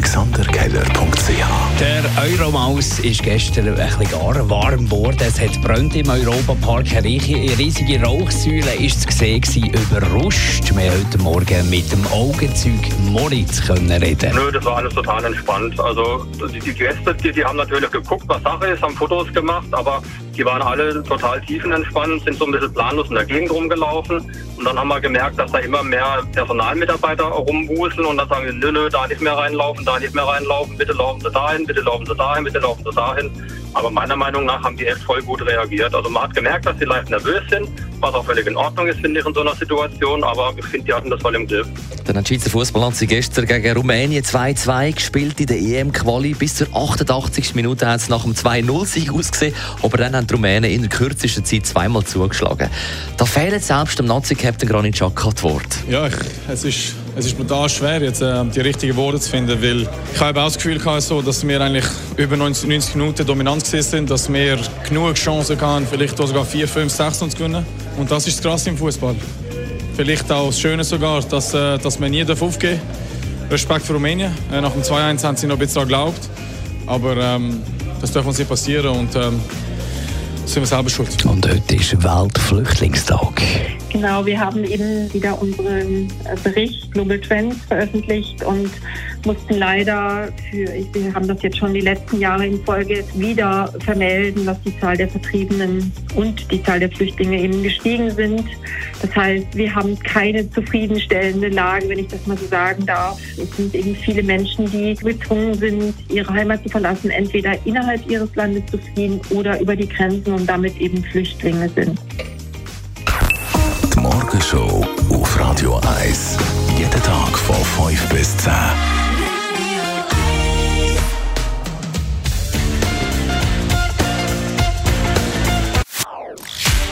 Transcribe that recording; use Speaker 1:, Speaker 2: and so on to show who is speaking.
Speaker 1: AlexanderKeller.ch
Speaker 2: Der Euromaus ist gestern ein bisschen gar warm geworden. Es hat brennt im Europapark. Eine riesige Rauchsäule ist zu sehen gewesen, überruscht. Wir heute Morgen mit dem Augenzeug Moritz können reden.
Speaker 3: Nö, das war alles total entspannt. Also die, die Gäste, die, die haben natürlich geguckt, was Sache ist, haben Fotos gemacht, aber die waren alle total tiefenentspannt, sind so ein bisschen planlos in der Gegend rumgelaufen. Und dann haben wir gemerkt, dass da immer mehr Personalmitarbeiter rumwuseln und dann sagen sie, nö, nö, da nicht mehr reinlaufen, da nicht mehr reinlaufen, bitte laufen Sie dahin, bitte laufen Sie dahin, bitte laufen Sie dahin. Aber meiner Meinung nach haben die echt voll gut reagiert. Also man hat gemerkt, dass sie leicht nervös sind, was auch völlig in Ordnung ist, finde ich, in so einer Situation. Aber ich finde, die hatten das voll im Griff.
Speaker 4: Dann hat die Schweizer Fußballnazi gestern gegen Rumänien 2-2 gespielt in der EM-Quali. Bis zur 88. Minute hat es nach dem 2-0-Sieg ausgesehen. Aber dann haben die Rumänen in der kürzesten Zeit zweimal zugeschlagen. Da fehlen selbst dem Nazi-Captain Granit Xhaka die Worte.
Speaker 5: Ja, ich, es ist es ist brutal schwer, jetzt äh, die richtigen Worte zu finden, weil ich habe auch das Gefühl gehabt, so, dass wir eigentlich über 90, 90 Minuten dominant sind, dass wir genug Chancen hatten, vielleicht sogar 4, 5, 6 zu gewinnen. Und das ist das Krasse im Fußball. Vielleicht auch das Schöne sogar, dass, äh, dass man nie aufgeben darf. Respekt für Rumänien. Äh, nach dem 2-1 haben sie noch ein bisschen geglaubt. Aber ähm, das darf uns nicht passieren und ähm, sind wir selber schuld.
Speaker 2: Und heute ist Weltflüchtlingstag.
Speaker 6: Genau, wir haben eben wieder unseren äh, Bericht Global Trends veröffentlicht und mussten leider für, wir haben das jetzt schon die letzten Jahre in Folge wieder vermelden, dass die Zahl der Vertriebenen und die Zahl der Flüchtlinge eben gestiegen sind. Das heißt, wir haben keine zufriedenstellende Lage, wenn ich das mal so sagen darf. Es sind eben viele Menschen, die gezwungen sind, ihre Heimat zu verlassen, entweder innerhalb ihres Landes zu fliehen oder über die Grenzen und damit eben Flüchtlinge sind.